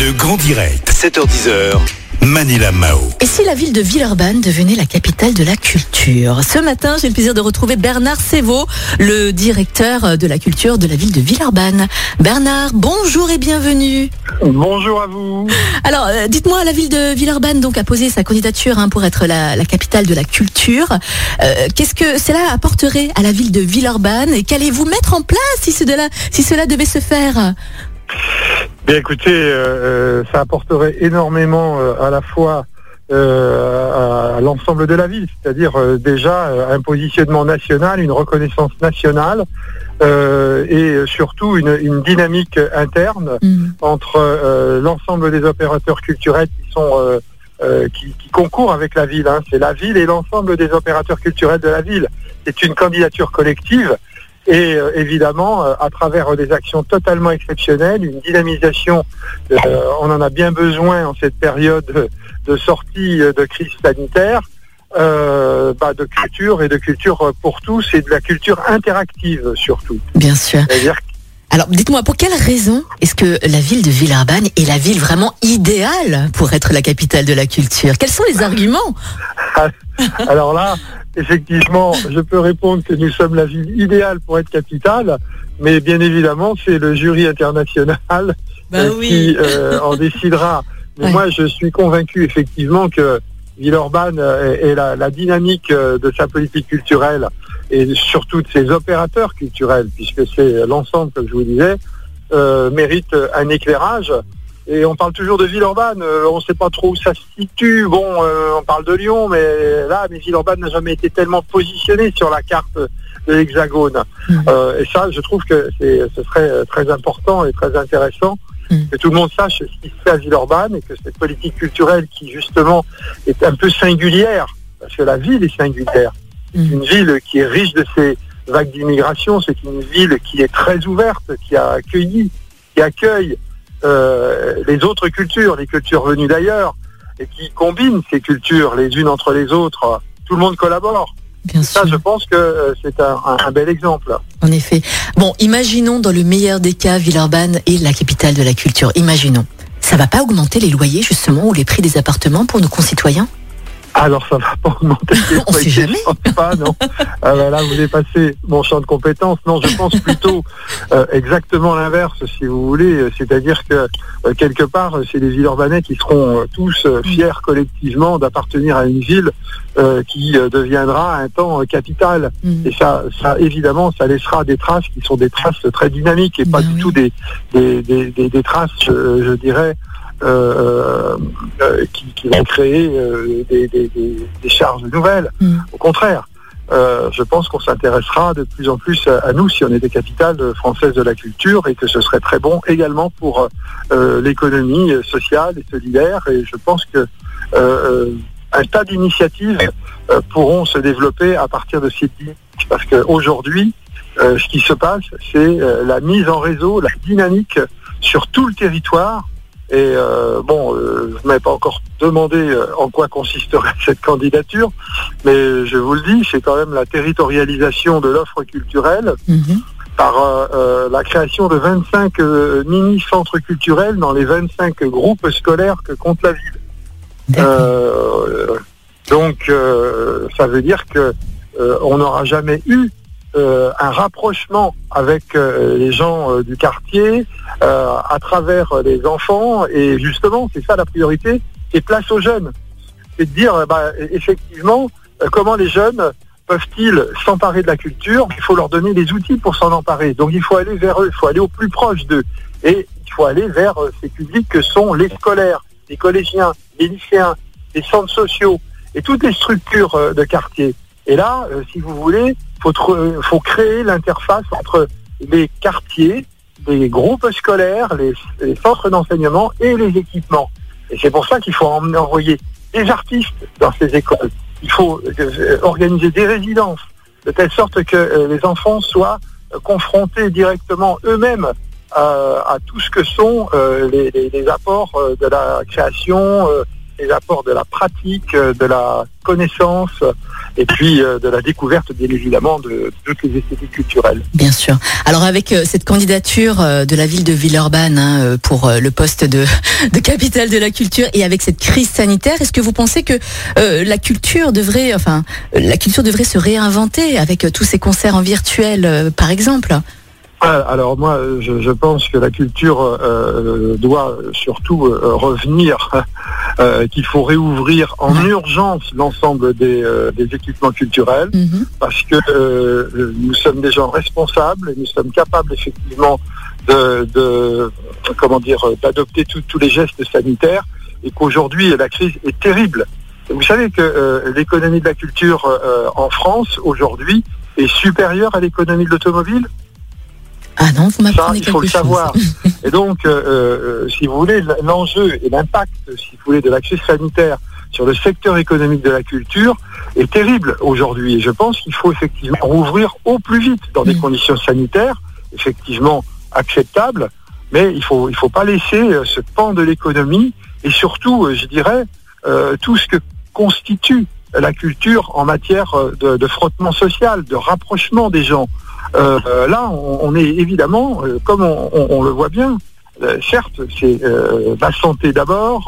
Le grand direct, 7h10h. Manila Mao. Et si la ville de Villeurbanne devenait la capitale de la culture? Ce matin, j'ai le plaisir de retrouver Bernard Sévaux, le directeur de la culture de la ville de Villeurbanne. Bernard, bonjour et bienvenue. Bonjour à vous. Alors, euh, dites-moi, la ville de Villeurbanne donc a posé sa candidature hein, pour être la, la capitale de la culture. Euh, Qu'est-ce que cela apporterait à la ville de Villeurbanne? Et qu'allez-vous mettre en place si, cela, si cela devait se faire? Bien écoutez, euh, euh, ça apporterait énormément euh, à la fois euh, à, à l'ensemble de la ville, c'est-à-dire déjà un positionnement national, une reconnaissance nationale et surtout une, une dynamique interne Hmm. entre l'ensemble des opérateurs culturels qui sont euh, qui, avec la ville. hein. C'est la ville et l'ensemble des opérateurs culturels de la ville. C'est une candidature collective et euh, évidemment euh, à travers des actions totalement exceptionnelles, une dynamisation. euh, on en a bien besoin en cette période de, sortie de crise sanitaire. bah, de culture et de culture pour tous et de la culture interactive surtout. Bien sûr. Alors, dites-moi, pour quelle raison est-ce que la ville de Villeurbanne est la ville vraiment idéale pour être la capitale de la culture? Quels sont les arguments? Alors là, effectivement, je peux répondre que nous sommes la ville idéale pour être capitale, mais bien évidemment, c'est le jury international euh, qui euh, en décidera. Mais Ouais. moi, je suis convaincu effectivement que Villeurbanne euh, est, est la, la dynamique euh, de sa politique culturelle et surtout de ses opérateurs culturels, puisque c'est l'ensemble, comme je vous disais, euh, mérite un éclairage. Et on parle toujours de Villeurbanne, euh, on ne sait pas trop où ça se situe. Bon, euh, on parle de Lyon, mais là, mais Villeurbanne n'a jamais été tellement positionné sur la carte de l'Hexagone. Euh, et ça, je trouve que ce serait très important et très intéressant Mhm. que tout le monde sache ce qui se fait à Villeurbanne et que cette politique culturelle qui justement est un peu singulière, parce que la ville est singulière, c'est Mhm. une ville qui est riche de ses vagues d'immigration, c'est une ville qui est très ouverte, qui a accueilli, qui accueille euh, les autres cultures, les cultures venues d'ailleurs, et qui combine ces cultures les unes entre les autres. Tout le monde collabore. Bien Ça, je pense que euh, c'est un, un- un bel exemple. en effet. Bon, imaginons dans le meilleur des cas, Villeurbanne est la capitale de la culture. Imaginons. Ça va pas augmenter les loyers, justement, ou les prix des appartements pour nos concitoyens? Alors, ça va pas augmenter. On sait jamais. pas, non. Ah ben là, vous dépassez mon champ de compétences. Non, je pense plutôt euh, exactement l'inverse, si vous voulez. C'est-à-dire que euh, quelque part, euh, c'est les Villeurbanais qui seront euh, tous euh, fiers collectivement d'appartenir à une ville qui deviendra un temps capitale. Mhm. Et ça, ça, évidemment, ça laissera des traces qui sont des traces très dynamiques et pas Ben du oui. tout des, des, des, des- des traces, je dirais, euh, euh, qui, qui vont créer euh, des, des- des- des charges nouvelles. Mhm. Au contraire, euh, je pense qu'on s'intéressera de plus en plus à, à nous si on est des capitales françaises de la culture et que ce serait très bon également pour euh, l'économie sociale et solidaire. Et je pense que un tas d'initiatives euh, pourront se développer à partir de ces dynamiques. Parce qu'aujourd'hui, euh, ce qui se passe, c'est euh, la mise en réseau, la dynamique sur tout le territoire. Et euh, bon, euh, je ne m'avez pas encore demandé euh, en quoi consisterait cette candidature, mais je vous le dis, c'est quand même la territorialisation de l'offre culturelle Mhm. par euh, euh, la création de 25 euh, mini-centres culturels dans les 25 groupes scolaires que compte la ville. Euh, donc, euh, ça veut dire que euh, on n'aura jamais eu euh, un rapprochement avec euh, les gens euh, du quartier à travers les enfants. Et justement, c'est ça la priorité, c'est place aux jeunes. C'est de dire, bah, effectivement, comment les jeunes peuvent-ils s'emparer de la culture? Il faut leur donner les outils pour s'en emparer. Donc, il faut aller vers eux, il faut aller au plus proche d'eux. Et il faut aller vers ces publics que sont les scolaires, les collégiens, les lycéens, les centres sociaux et toutes les structures de quartier. Et là, si vous voulez, faut, faut créer l'interface entre les quartiers, les groupes scolaires, les, centres d'enseignement et les équipements. Et c'est pour ça qu'il faut en- envoyer des artistes dans ces écoles. Il faut euh, organiser des résidences de telle sorte que euh, les enfants soient euh, confrontés directement eux-mêmes à tout ce que sont les, apports de la création, les apports de la pratique, euh, de la connaissance et puis euh, de la découverte, bien évidemment, de toutes les esthétiques culturelles. Bien sûr. Alors avec euh, cette candidature euh, de la ville de Villeurbanne hein, pour le poste de, de capitale de la culture et avec cette crise sanitaire, est-ce que vous pensez que la culture devrait, enfin, la culture devrait se réinventer avec tous ces concerts en virtuel, par exemple? Ah, Alors moi, je, je pense que la culture euh, doit surtout euh, revenir, euh, qu'il faut réouvrir en Ouais. urgence l'ensemble des, euh, des équipements culturels. Mhm. parce que euh, nous sommes des gens responsables et nous sommes capables effectivement de, de- comment dire d'adopter tous- les gestes sanitaires et qu'aujourd'hui la crise est terrible. Vous savez que l'économie de la culture en France aujourd'hui est supérieure à l'économie de l'automobile? Ah non, vous m'apprenez il quelque faut le savoir. Et donc, euh, euh, si vous voulez, l'enjeu et l'impact, si vous voulez, de la crise sanitaire sur le secteur économique de la culture est terrible aujourd'hui. Et je pense qu'il faut effectivement rouvrir au plus vite dans des conditions sanitaires effectivement acceptables, mais il faut il faut pas laisser euh, ce pan de l'économie et surtout, je dirais, euh, tout ce que constitue la culture en matière de, de frottement social, de rapprochement des gens. Euh, là, on, on est évidemment, euh, comme on, le voit bien, euh, certes, c'est euh, la santé d'abord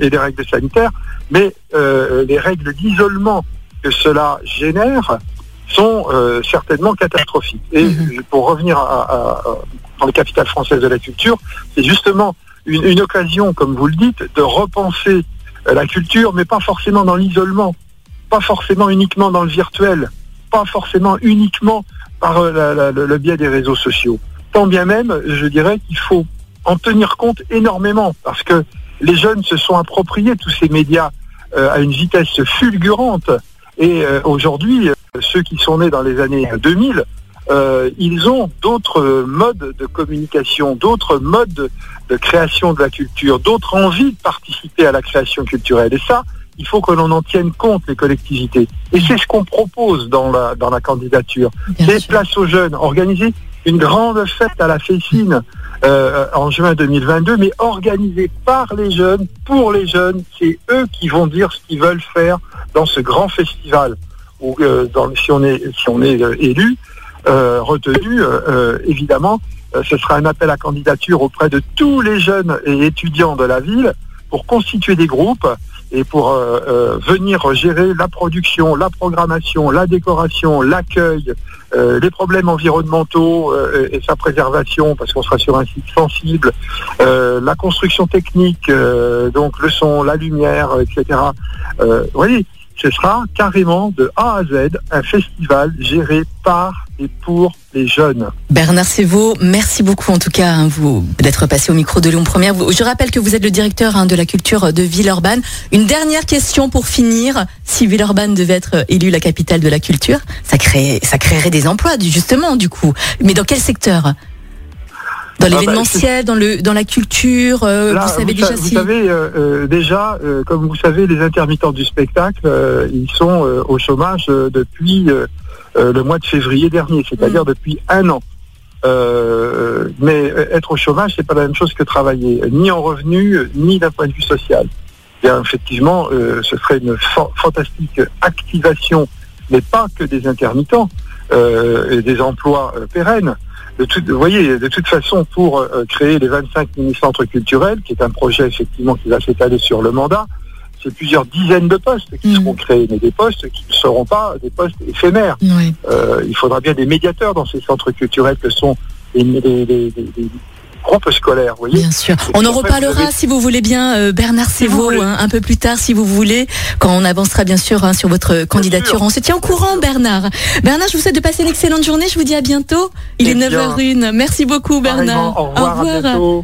et les règles sanitaires, mais euh, les règles d'isolement que cela génère sont euh, certainement catastrophiques. Et Mhm. pour revenir à, à- dans le capital français de la culture, c'est justement une, une occasion, comme vous le dites, de repenser euh, la culture, mais pas forcément dans l'isolement, pas forcément uniquement dans le virtuel, pas forcément uniquement par euh, le, biais des réseaux sociaux. Tant bien même, je dirais qu'il faut en tenir compte énormément, parce que les jeunes se sont appropriés tous ces médias euh, à une vitesse fulgurante. Et euh, aujourd'hui, ceux qui sont nés dans les années 2000, euh, ils ont d'autres modes de communication, d'autres modes de, de création de la culture, d'autres envies de participer à la création culturelle. Et ça, il faut que l'on en tienne compte, les collectivités. Et c'est ce qu'on propose dans la, dans la candidature. C'est place aux jeunes. Organiser une grande fête à la Fessine euh, en juin 2022, mais organisée par les jeunes, pour les jeunes. C'est eux qui vont dire ce qu'ils veulent faire dans ce grand festival. Où, euh, dans, si on est, si on est euh, élu, euh, retenu, euh, euh, évidemment, euh, ce sera un appel à candidature auprès de tous les jeunes et étudiants de la ville pour constituer des groupes et pour euh, euh, venir gérer la production, la programmation, la décoration, l'accueil, euh, les problèmes environnementaux et sa préservation, parce qu'on sera sur un site sensible, la construction technique, donc le son, la lumière, etc. Vous voyez, ce sera carrément de A à Z un festival géré par pour les jeunes. Bernard Sévaux, merci beaucoup en tout cas hein, d'être passé au micro de Lyon Première. Je rappelle que vous êtes le directeur hein, de la culture de Villeurbanne. Une dernière question pour finir. Si Villeurbanne devait être élue la capitale de la culture, ça, crée, ça créerait des emplois justement du coup. Mais dans quel secteur? Dans bah, l'événementiel, dans le dans la culture, euh, Là, vous savez vous, déjà sa- vous si. savez, euh, euh, déjà, comme vous savez, les intermittents du spectacle, ils sont au chômage depuis le mois de février dernier, c'est-à-dire depuis un an. Euh, mais être au chômage, c'est pas la même chose que travailler, ni en revenu, ni d'un point de vue social. Bien, effectivement, euh, ce serait une fa- fantastique activation, mais pas que des intermittents, euh, et des emplois pérennes. De toute, vous voyez, de toute façon, pour euh, créer les 25 mini-centres culturels, qui est un projet effectivement qui va s'étaler sur le mandat, c'est plusieurs dizaines de postes qui Mhm. seront créés, mais des postes qui ne seront pas des postes éphémères. Oui. Euh, il faudra bien des médiateurs dans ces centres culturels que sont les, les- les- groupes scolaires, vous voyez. Bien sûr. On en reparlera si vous voulez bien, euh, Bernard Sévaux, hein, un peu plus tard, si vous voulez, quand on avancera bien sûr hein, sur votre candidature. On se tient au courant, Bernard. Bernard, je vous souhaite de passer une excellente journée. Je vous dis à bientôt. Il Eh est bien. 9h01. Merci beaucoup, Bernard. Au revoir.